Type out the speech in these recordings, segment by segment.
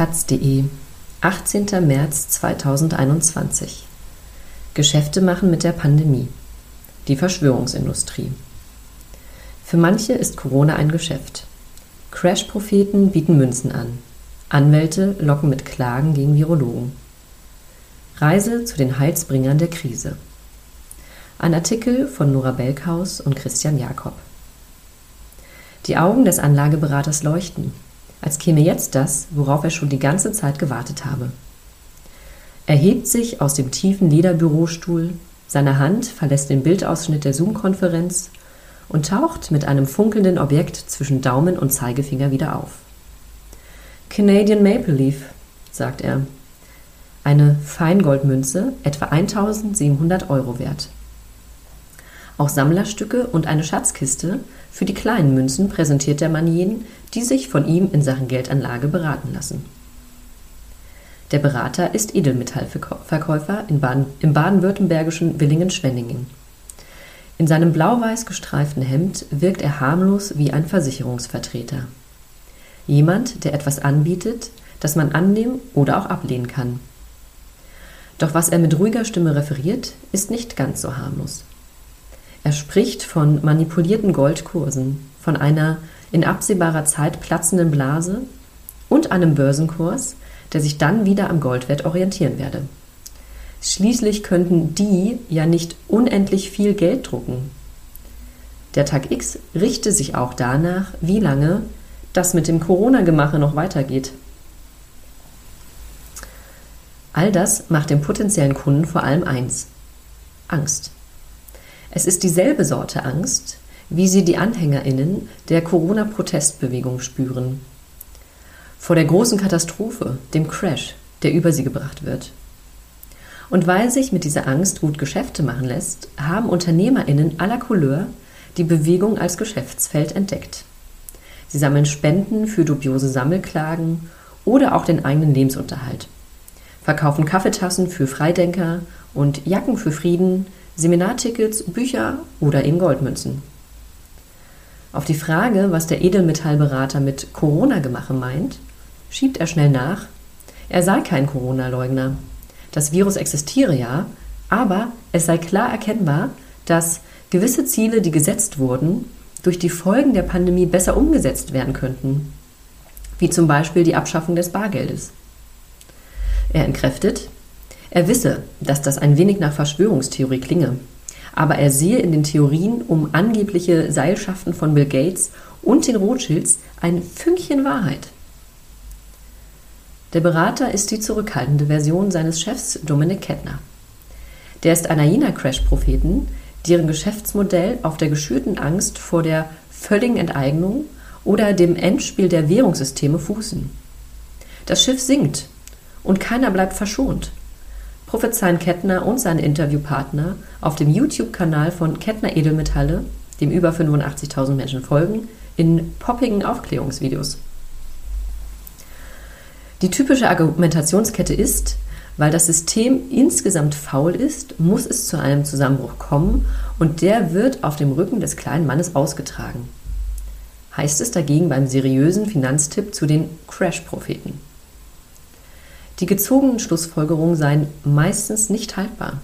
taz.de, 18. März 2021. Geschäfte machen mit der Pandemie. Die Verschwörungsindustrie. Für manche ist Corona ein Geschäft. Crash-Propheten bieten Münzen an. Anwälte locken mit Klagen gegen Virologen. Reise zu den Heilsbringern der Krise. Ein Artikel von Nora Belkhaus und Christian Jakob. Die Augen des Anlageberaters leuchten, als käme jetzt das, worauf er schon die ganze Zeit gewartet habe. Er hebt sich aus dem tiefen Lederbürostuhl, seine Hand verlässt den Bildausschnitt der Zoom-Konferenz und taucht mit einem funkelnden Objekt zwischen Daumen und Zeigefinger wieder auf. Canadian Maple Leaf, sagt er. Eine Feingoldmünze, etwa 1700 Euro wert. Auch Sammlerstücke und eine Schatzkiste für die kleinen Münzen präsentiert der Mann jenen, die sich von ihm in Sachen Geldanlage beraten lassen. Der Berater ist Edelmetallverkäufer im baden-württembergischen Willingen-Schwenningen. In seinem blau-weiß gestreiften Hemd wirkt er harmlos wie ein Versicherungsvertreter. Jemand, der etwas anbietet, das man annehmen oder auch ablehnen kann. Doch was er mit ruhiger Stimme referiert, ist nicht ganz so harmlos. Er spricht von manipulierten Goldkursen, von einer in absehbarer Zeit platzenden Blase und einem Börsenkurs, der sich dann wieder am Goldwert orientieren werde. Schließlich könnten die ja nicht unendlich viel Geld drucken. Der Tag X richte sich auch danach, wie lange das mit dem Corona-Gemache noch weitergeht. All das macht dem potenziellen Kunden vor allem eins: Angst. Es ist dieselbe Sorte Angst, wie sie die AnhängerInnen der Corona-Protestbewegung spüren. Vor der großen Katastrophe, dem Crash, der über sie gebracht wird. Und weil sich mit dieser Angst gut Geschäfte machen lässt, haben UnternehmerInnen aller Couleur die Bewegung als Geschäftsfeld entdeckt. Sie sammeln Spenden für dubiose Sammelklagen oder auch den eigenen Lebensunterhalt, verkaufen Kaffeetassen für Freidenker und Jacken für Frieden, Seminartickets, Bücher oder eben Goldmünzen. Auf die Frage, was der Edelmetallberater mit Corona-Gemache meint, schiebt er schnell nach, er sei kein Corona-Leugner. Das Virus existiere ja, aber es sei klar erkennbar, dass gewisse Ziele, die gesetzt wurden, durch die Folgen der Pandemie besser umgesetzt werden könnten, wie zum Beispiel die Abschaffung des Bargeldes. Er entkräftet, er wisse, dass das ein wenig nach Verschwörungstheorie klinge, aber er sehe in den Theorien um angebliche Seilschaften von Bill Gates und den Rothschilds ein Fünkchen Wahrheit. Der Berater ist die zurückhaltende Version seines Chefs Dominic Kettner. Der ist einer jener Crash-Propheten, deren Geschäftsmodell auf der geschürten Angst vor der völligen Enteignung oder dem Endspiel der Währungssysteme fußen. Das Schiff sinkt und keiner bleibt verschont prophezeien Kettner und seine Interviewpartner auf dem YouTube-Kanal von Kettner Edelmetalle, dem über 85.000 Menschen folgen, in poppigen Aufklärungsvideos. Die typische Argumentationskette ist, weil das System insgesamt faul ist, muss es zu einem Zusammenbruch kommen und der wird auf dem Rücken des kleinen Mannes ausgetragen. Heißt es dagegen beim seriösen Finanztipp zu den Crash-Propheten. Die gezogenen Schlussfolgerungen seien meistens nicht haltbar.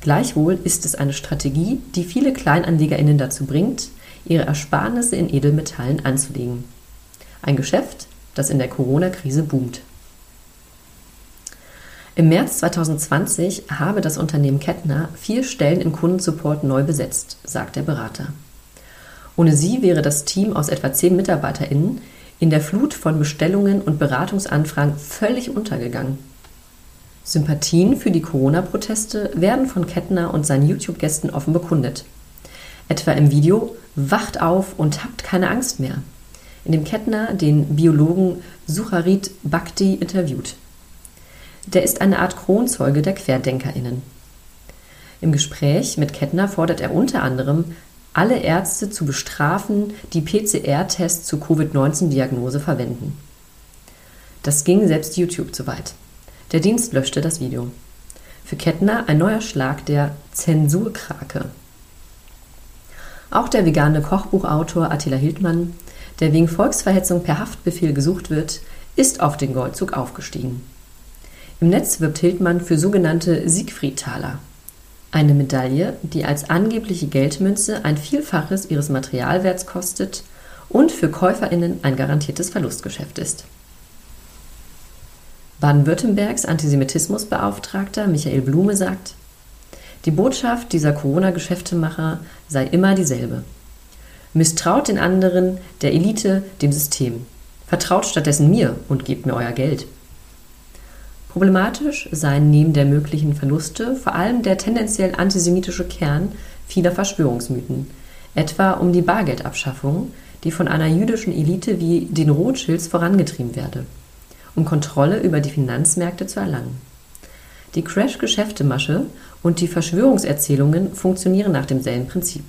Gleichwohl ist es eine Strategie, die viele KleinanlegerInnen dazu bringt, ihre Ersparnisse in Edelmetallen anzulegen. Ein Geschäft, das in der Corona-Krise boomt. Im März 2020 habe das Unternehmen Kettner vier Stellen im Kundensupport neu besetzt, sagt der Berater. Ohne sie wäre das Team aus etwa zehn MitarbeiterInnen in der Flut von Bestellungen und Beratungsanfragen völlig untergegangen. Sympathien für die Corona-Proteste werden von Kettner und seinen YouTube-Gästen offen bekundet. Etwa im Video Wacht auf und habt keine Angst mehr, in dem Kettner den Biologen Sucharit Bhakti interviewt. Der ist eine Art Kronzeuge der QuerdenkerInnen. Im Gespräch mit Kettner fordert er unter anderem alle Ärzte zu bestrafen, die PCR-Tests zur Covid-19-Diagnose verwenden. Das ging selbst YouTube zu weit. Der Dienst löschte das Video. Für Kettner ein neuer Schlag der Zensurkrake. Auch der vegane Kochbuchautor Attila Hildmann, der wegen Volksverhetzung per Haftbefehl gesucht wird, ist auf den Goldzug aufgestiegen. Im Netz wirbt Hildmann für sogenannte Siegfriedtaler. Eine Medaille, die als angebliche Geldmünze ein Vielfaches ihres Materialwerts kostet und für KäuferInnen ein garantiertes Verlustgeschäft ist. Baden-Württembergs Antisemitismusbeauftragter Michael Blume sagt, die Botschaft dieser Corona-Geschäftemacher sei immer dieselbe. Misstraut den anderen, der Elite, dem System. Vertraut stattdessen mir und gebt mir euer Geld. Problematisch seien neben der möglichen Verluste vor allem der tendenziell antisemitische Kern vieler Verschwörungsmythen, etwa um die Bargeldabschaffung, die von einer jüdischen Elite wie den Rothschilds vorangetrieben werde um Kontrolle über die Finanzmärkte zu erlangen. Die Crash-Geschäftemasche und die Verschwörungserzählungen funktionieren nach demselben Prinzip.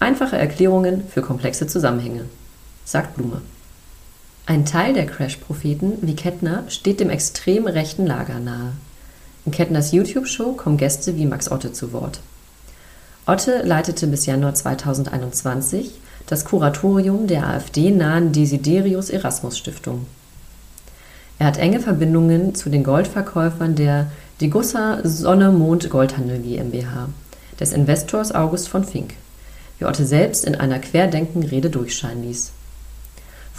Einfache Erklärungen für komplexe Zusammenhänge, sagt Blume. Ein Teil der Crash-Propheten wie Kettner steht dem extrem rechten Lager nahe. In Kettners YouTube-Show kommen Gäste wie Max Otte zu Wort. Otte leitete bis Januar 2021 das Kuratorium der AfD-nahen Desiderius Erasmus Stiftung. Er hat enge Verbindungen zu den Goldverkäufern der Degussa Sonne Mond Goldhandel GmbH, des Investors August von Fink, wie Otte selbst in einer Querdenken-Rede durchscheinen ließ.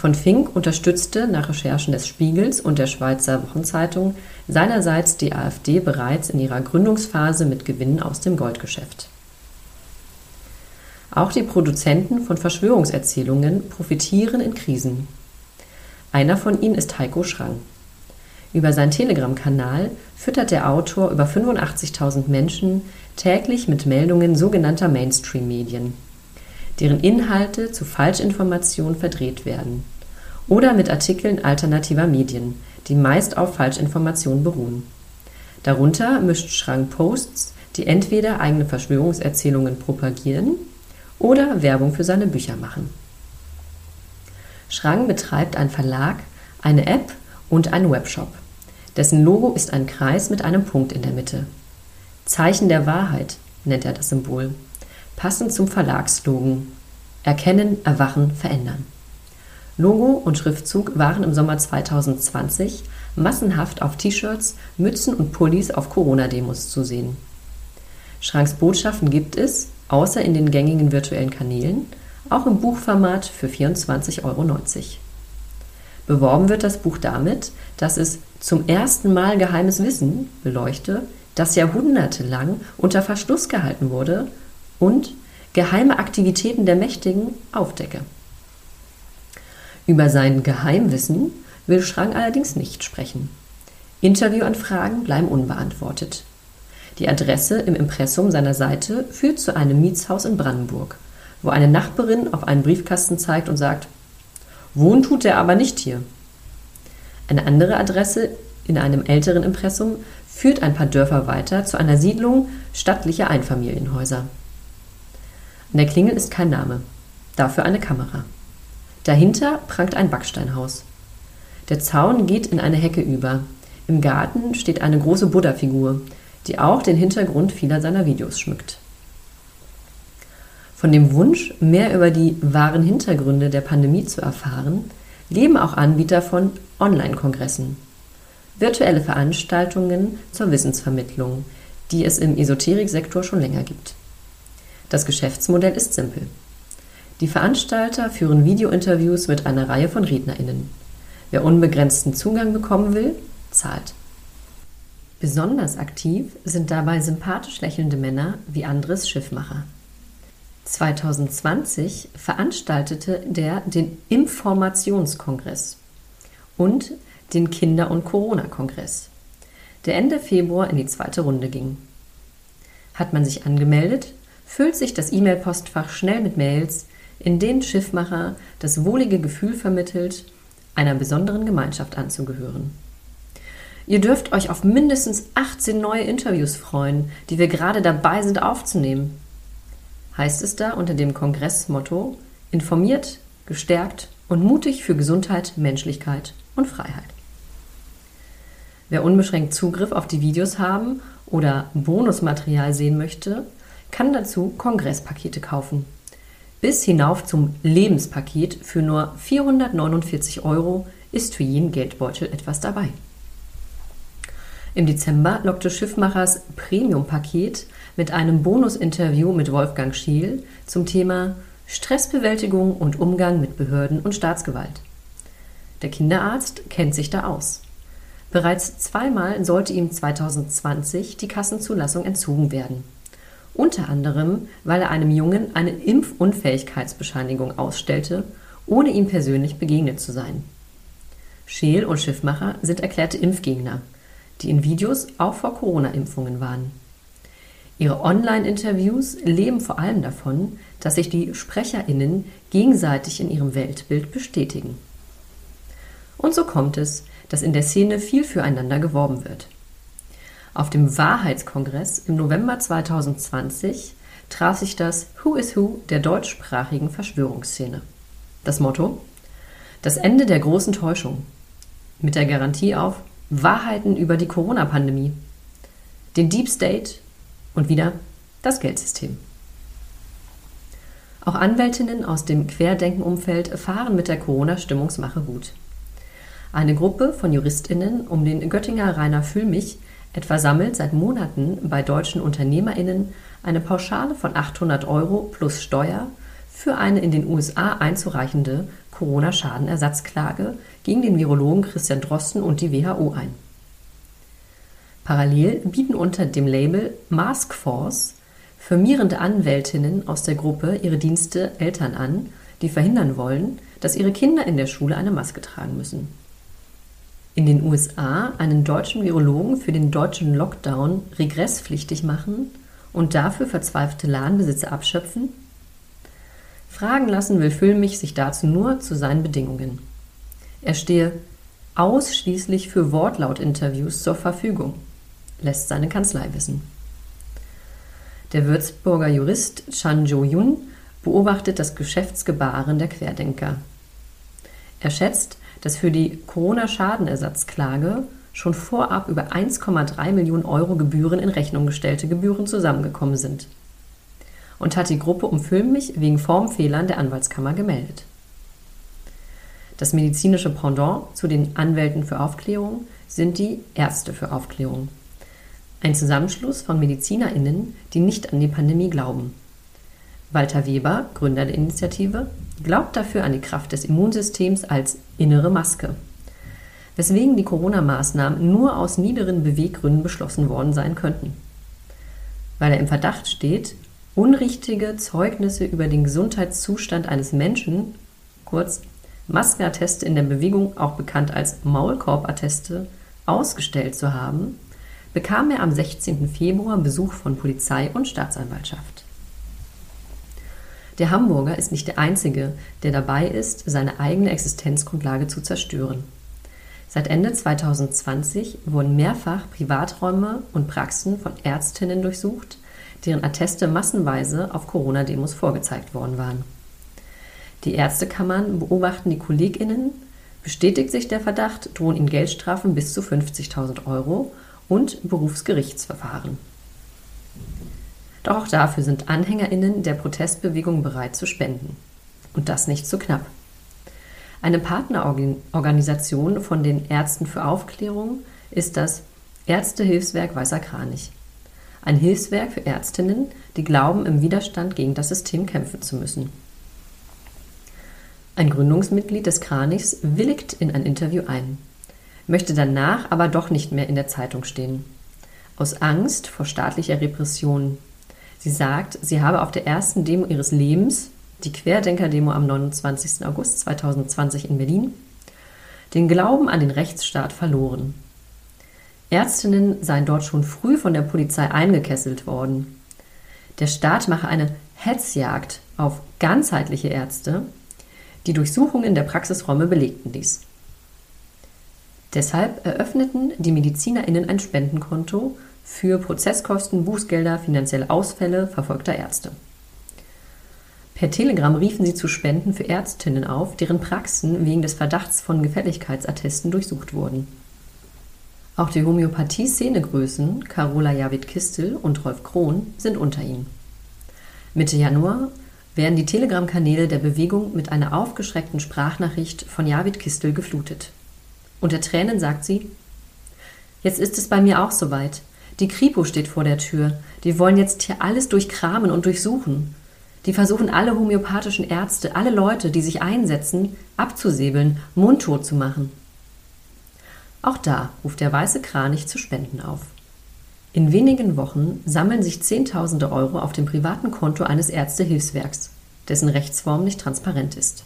Von Fink unterstützte nach Recherchen des Spiegels und der Schweizer Wochenzeitung seinerseits die AfD bereits in ihrer Gründungsphase mit Gewinnen aus dem Goldgeschäft. Auch die Produzenten von Verschwörungserzählungen profitieren in Krisen. Einer von ihnen ist Heiko Schrang. Über seinen Telegram-Kanal füttert der Autor über 85.000 Menschen täglich mit Meldungen sogenannter Mainstream-Medien, deren Inhalte zu Falschinformationen verdreht werden, oder mit Artikeln alternativer Medien, die meist auf Falschinformationen beruhen. Darunter mischt Schrang Posts, die entweder eigene Verschwörungserzählungen propagieren oder Werbung für seine Bücher machen. Schrang betreibt einen Verlag, eine App und einen Webshop. Dessen Logo ist ein Kreis mit einem Punkt in der Mitte. Zeichen der Wahrheit nennt er das Symbol, passend zum Verlagslogan. Erkennen, erwachen, verändern. Logo und Schriftzug waren im Sommer 2020 massenhaft auf T-Shirts, Mützen und Pullis auf Corona-Demos zu sehen. Schranks Botschaften gibt es, außer in den gängigen virtuellen Kanälen, auch im Buchformat für 24,90 Euro. Beworben wird das Buch damit, dass es zum ersten Mal geheimes Wissen beleuchte, das jahrhundertelang unter Verschluss gehalten wurde und geheime Aktivitäten der Mächtigen aufdecke. Über sein Geheimwissen will Schrang allerdings nicht sprechen. Interviewanfragen bleiben unbeantwortet. Die Adresse im Impressum seiner Seite führt zu einem Mietshaus in Brandenburg, wo eine Nachbarin auf einen Briefkasten zeigt und sagt, Wohnen tut er aber nicht hier. Eine andere Adresse in einem älteren Impressum führt ein paar Dörfer weiter zu einer Siedlung stattlicher Einfamilienhäuser. An der Klingel ist kein Name, dafür eine Kamera. Dahinter prangt ein Backsteinhaus. Der Zaun geht in eine Hecke über. Im Garten steht eine große Buddha-Figur, die auch den Hintergrund vieler seiner Videos schmückt. Von dem Wunsch, mehr über die wahren Hintergründe der Pandemie zu erfahren, leben auch Anbieter von Online-Kongressen. Virtuelle Veranstaltungen zur Wissensvermittlung, die es im Esoteriksektor schon länger gibt. Das Geschäftsmodell ist simpel. Die Veranstalter führen Videointerviews mit einer Reihe von RednerInnen. Wer unbegrenzten Zugang bekommen will, zahlt. Besonders aktiv sind dabei sympathisch lächelnde Männer wie Andres Schiffmacher. 2020 veranstaltete der den Informationskongress und den Kinder- und Corona-Kongress, der Ende Februar in die zweite Runde ging. Hat man sich angemeldet, füllt sich das E-Mail-Postfach schnell mit Mails, in denen Schiffmacher das wohlige Gefühl vermittelt, einer besonderen Gemeinschaft anzugehören. Ihr dürft euch auf mindestens 18 neue Interviews freuen, die wir gerade dabei sind aufzunehmen heißt es da unter dem Kongressmotto informiert, gestärkt und mutig für Gesundheit, Menschlichkeit und Freiheit. Wer unbeschränkt Zugriff auf die Videos haben oder Bonusmaterial sehen möchte, kann dazu Kongresspakete kaufen. Bis hinauf zum Lebenspaket für nur 449 Euro ist für jeden Geldbeutel etwas dabei. Im Dezember lockte Schiffmachers Premium-Paket mit einem Bonusinterview mit Wolfgang Schiel zum Thema Stressbewältigung und Umgang mit Behörden und Staatsgewalt. Der Kinderarzt kennt sich da aus. Bereits zweimal sollte ihm 2020 die Kassenzulassung entzogen werden. Unter anderem, weil er einem Jungen eine Impfunfähigkeitsbescheinigung ausstellte, ohne ihm persönlich begegnet zu sein. Scheel und Schiffmacher sind erklärte Impfgegner – die in Videos auch vor Corona-Impfungen waren. Ihre Online-Interviews leben vor allem davon, dass sich die SprecherInnen gegenseitig in ihrem Weltbild bestätigen. Und so kommt es, dass in der Szene viel füreinander geworben wird. Auf dem Wahrheitskongress im November 2020 traf sich das Who is Who der deutschsprachigen Verschwörungsszene. Das Motto? Das Ende der großen Täuschung. Mit der Garantie auf Wahrheiten über die Corona-Pandemie, den Deep State und wieder das Geldsystem. Auch Anwältinnen aus dem Querdenken-Umfeld fahren mit der Corona-Stimmungsmache gut. Eine Gruppe von JuristInnen um den Göttinger Rainer Füllmich etwa sammelt seit Monaten bei deutschen UnternehmerInnen eine Pauschale von 800 Euro plus Steuer für eine in den USA einzureichende Corona-Schadenersatzklage gegen den Virologen Christian Drosten und die WHO ein. Parallel bieten unter dem Label Mask Force firmierende Anwältinnen aus der Gruppe ihre Dienste Eltern an, die verhindern wollen, dass ihre Kinder in der Schule eine Maske tragen müssen. In den USA einen deutschen Virologen für den deutschen Lockdown regresspflichtig machen und dafür verzweifelte Ladenbesitzer abschöpfen? Fragen lassen will Füllmich sich dazu nur zu seinen Bedingungen. Er stehe ausschließlich für Wortlautinterviews zur Verfügung, lässt seine Kanzlei wissen. Der Würzburger Jurist Chan Jo-yun beobachtet das Geschäftsgebaren der Querdenker. Er schätzt, dass für die Corona-Schadenersatzklage schon vorab über 1,3 Millionen Euro Gebühren in Rechnung gestellte Gebühren zusammengekommen sind und hat die Gruppe um Füllmich wegen Formfehlern der Anwaltskammer gemeldet. Das medizinische Pendant zu den Anwälten für Aufklärung sind die Ärzte für Aufklärung. Ein Zusammenschluss von MedizinerInnen, die nicht an die Pandemie glauben. Walter Weber, Gründer der Initiative, glaubt dafür an die Kraft des Immunsystems als innere Maske. Weswegen die Corona-Maßnahmen nur aus niederen Beweggründen beschlossen worden sein könnten. Weil er im Verdacht steht, unrichtige Zeugnisse über den Gesundheitszustand eines Menschen, kurz Maskenatteste in der Bewegung, auch bekannt als Maulkorbatteste, ausgestellt zu haben, bekam er am 16. Februar Besuch von Polizei und Staatsanwaltschaft. Der Hamburger ist nicht der Einzige, der dabei ist, seine eigene Existenzgrundlage zu zerstören. Seit Ende 2020 wurden mehrfach Privaträume und Praxen von Ärztinnen durchsucht, deren Atteste massenweise auf Corona-Demos vorgezeigt worden waren. Die Ärztekammern beobachten die KollegInnen, bestätigt sich der Verdacht, drohen ihnen Geldstrafen bis zu 50.000 Euro und Berufsgerichtsverfahren. Doch auch dafür sind AnhängerInnen der Protestbewegung bereit zu spenden. Und das nicht zu knapp. Eine Partnerorganisation von den Ärzten für Aufklärung ist das Ärztehilfswerk Weißer Kranich. Ein Hilfswerk für Ärztinnen, die glauben, im Widerstand gegen das System kämpfen zu müssen. Ein Gründungsmitglied des Kranichs willigt in ein Interview ein, möchte danach aber doch nicht mehr in der Zeitung stehen. Aus Angst vor staatlicher Repression. Sie sagt, sie habe auf der ersten Demo ihres Lebens, die Querdenker-Demo am 29. August 2020 in Berlin, den Glauben an den Rechtsstaat verloren. Ärztinnen seien dort schon früh von der Polizei eingekesselt worden. Der Staat mache eine Hetzjagd auf ganzheitliche Ärzte, die Durchsuchungen der Praxisräume belegten dies. Deshalb eröffneten die MedizinerInnen ein Spendenkonto für Prozesskosten, Bußgelder, finanzielle Ausfälle verfolgter Ärzte. Per Telegram riefen sie zu Spenden für Ärztinnen auf, deren Praxen wegen des Verdachts von Gefälligkeitsattesten durchsucht wurden. Auch die Homöopathie-Szenegrößen Carola Javid-Kistel und Rolf Krohn sind unter ihnen. Mitte Januar werden die Telegram-Kanäle der Bewegung mit einer aufgeschreckten Sprachnachricht von Javid Kistel geflutet. Unter Tränen sagt sie, Jetzt ist es bei mir auch soweit. Die Kripo steht vor der Tür. Die wollen jetzt hier alles durchkramen und durchsuchen. Die versuchen alle homöopathischen Ärzte, alle Leute, die sich einsetzen, abzusäbeln, mundtot zu machen. Auch da ruft der weiße Kranich zu Spenden auf. In wenigen Wochen sammeln sich Zehntausende Euro auf dem privaten Konto eines Ärztehilfswerks, dessen Rechtsform nicht transparent ist.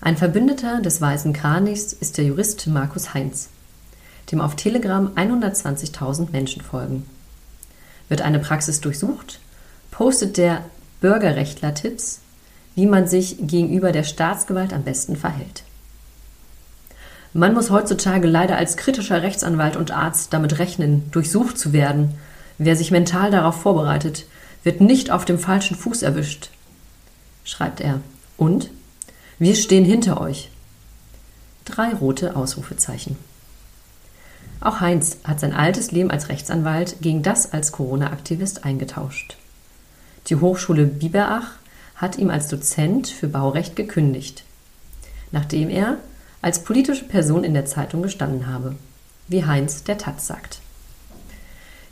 Ein Verbündeter des Weißen Kranichs ist der Jurist Markus Heinz, dem auf Telegram 120.000 Menschen folgen. Wird eine Praxis durchsucht, postet der Bürgerrechtler Tipps, wie man sich gegenüber der Staatsgewalt am besten verhält. Man muss heutzutage leider als kritischer Rechtsanwalt und Arzt damit rechnen, durchsucht zu werden. Wer sich mental darauf vorbereitet, wird nicht auf dem falschen Fuß erwischt, schreibt er. Und wir stehen hinter euch. Drei rote Ausrufezeichen. Auch Heinz hat sein altes Leben als Rechtsanwalt gegen das als Corona-Aktivist eingetauscht. Die Hochschule Biberach hat ihm als Dozent für Baurecht gekündigt, nachdem er als politische Person in der Zeitung gestanden habe, wie Heinz der Taz sagt.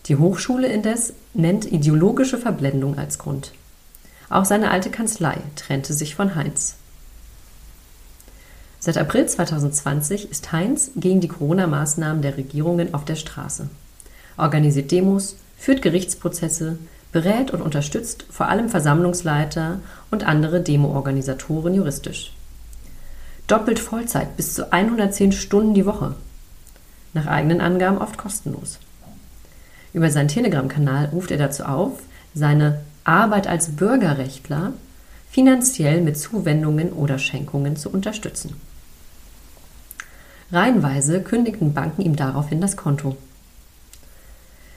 Die Hochschule indes nennt ideologische Verblendung als Grund. Auch seine alte Kanzlei trennte sich von Heinz. Seit April 2020 ist Heinz gegen die Corona-Maßnahmen der Regierungen auf der Straße, organisiert Demos, führt Gerichtsprozesse, berät und unterstützt vor allem Versammlungsleiter und andere Demo-Organisatoren juristisch. Doppelt Vollzeit bis zu 110 Stunden die Woche. Nach eigenen Angaben oft kostenlos. Über seinen Telegram-Kanal ruft er dazu auf, seine Arbeit als Bürgerrechtler finanziell mit Zuwendungen oder Schenkungen zu unterstützen. Reihenweise kündigten Banken ihm daraufhin das Konto.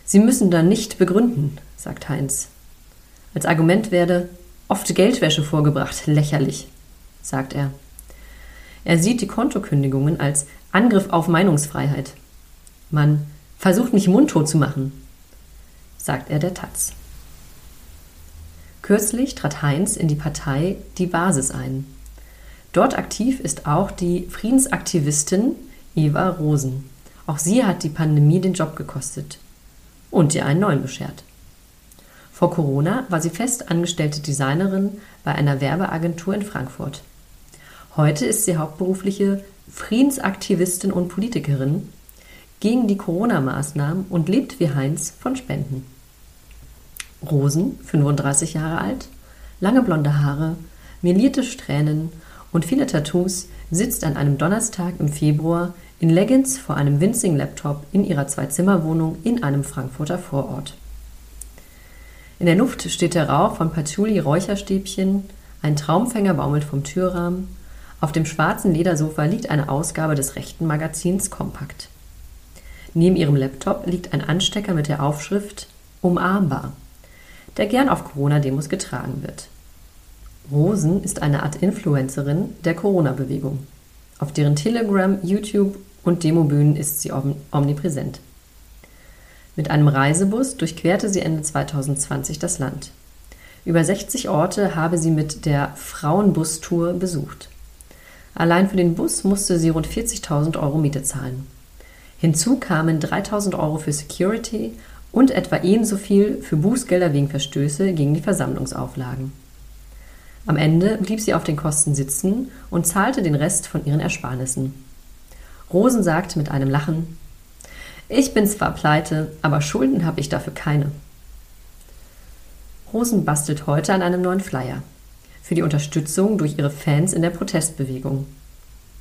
Sie müssen dann nicht begründen, sagt Heinz. Als Argument werde oft Geldwäsche vorgebracht, lächerlich, sagt er. Er sieht die Kontokündigungen als Angriff auf Meinungsfreiheit. Man versucht mich mundtot zu machen, sagt er der Taz. Kürzlich trat Heinz in die Partei Die Basis ein. Dort aktiv ist auch die Friedensaktivistin Eva Rosen. Auch sie hat die Pandemie den Job gekostet und ihr einen neuen beschert. Vor Corona war sie fest angestellte Designerin bei einer Werbeagentur in Frankfurt. Heute ist sie hauptberufliche Friedensaktivistin und Politikerin gegen die Corona-Maßnahmen und lebt wie Heinz von Spenden. Rosen, 35 Jahre alt, lange blonde Haare, melierte Strähnen und viele Tattoos, sitzt an einem Donnerstag im Februar in Leggings vor einem winzigen Laptop in ihrer Zwei-Zimmer-Wohnung in einem Frankfurter Vorort. In der Luft steht der Rauch von Patchouli-Räucherstäbchen, ein Traumfänger baumelt vom Türrahmen, auf dem schwarzen Ledersofa liegt eine Ausgabe des rechten Magazins Kompakt. Neben ihrem Laptop liegt ein Anstecker mit der Aufschrift Umarmbar, der gern auf Corona-Demos getragen wird. Rosen ist eine Art Influencerin der Corona-Bewegung. Auf deren Telegram, YouTube und Demobühnen ist sie omnipräsent. Mit einem Reisebus durchquerte sie Ende 2020 das Land. Über 60 Orte habe sie mit der Frauenbus-Tour besucht. Allein für den Bus musste sie rund 40.000 Euro Miete zahlen. Hinzu kamen 3.000 Euro für Security und etwa ebenso viel für Bußgelder wegen Verstöße gegen die Versammlungsauflagen. Am Ende blieb sie auf den Kosten sitzen und zahlte den Rest von ihren Ersparnissen. Rosen sagt mit einem Lachen, ich bin zwar pleite, aber Schulden habe ich dafür keine. Rosen bastelt heute an einem neuen Flyer für die Unterstützung durch ihre Fans in der Protestbewegung.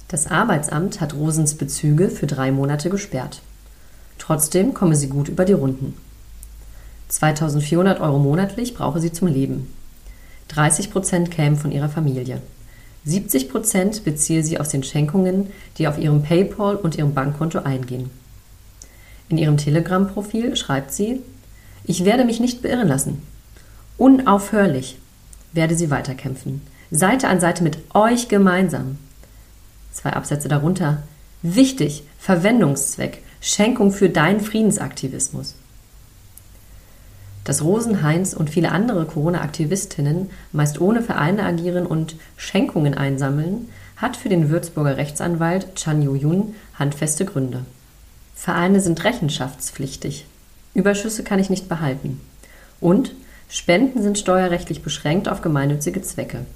Das Arbeitsamt hat Rosens Bezüge für drei Monate gesperrt. Trotzdem komme sie gut über die Runden. 2400 Euro monatlich brauche sie zum Leben. 30 Prozent kämen von ihrer Familie. 70 Prozent beziehe sie aus den Schenkungen, die auf ihrem PayPal und ihrem Bankkonto eingehen. In ihrem Telegram-Profil schreibt sie, ich werde mich nicht beirren lassen. Unaufhörlich werde sie weiterkämpfen. Seite an Seite mit euch gemeinsam. Zwei Absätze darunter. Wichtig, Verwendungszweck, Schenkung für deinen Friedensaktivismus. Dass Rosen, Heinz und viele andere Corona-Aktivistinnen meist ohne Vereine agieren und Schenkungen einsammeln, hat für den Würzburger Rechtsanwalt Chan Yu-Yun handfeste Gründe. Vereine sind rechenschaftspflichtig. Überschüsse kann ich nicht behalten. Und Spenden sind steuerrechtlich beschränkt auf gemeinnützige Zwecke.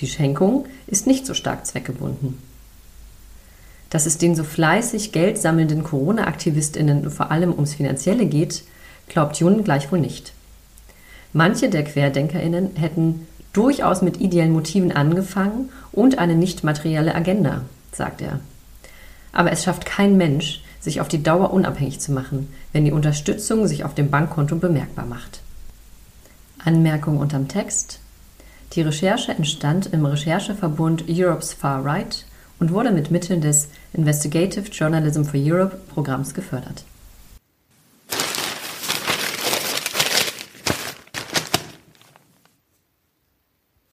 Die Schenkung ist nicht so stark zweckgebunden. Dass es den so fleißig Geld sammelnden Corona-AktivistInnen vor allem ums Finanzielle geht, glaubt Jun gleichwohl nicht. Manche der QuerdenkerInnen hätten durchaus mit ideellen Motiven angefangen und eine nicht materielle Agenda, sagt er. Aber es schafft kein Mensch, sich auf die Dauer unabhängig zu machen, wenn die Unterstützung sich auf dem Bankkonto bemerkbar macht. Anmerkung unterm Text. Die Recherche entstand im Rechercheverbund Europe's Far Right und wurde mit Mitteln des Investigative Journalism for Europe Programms gefördert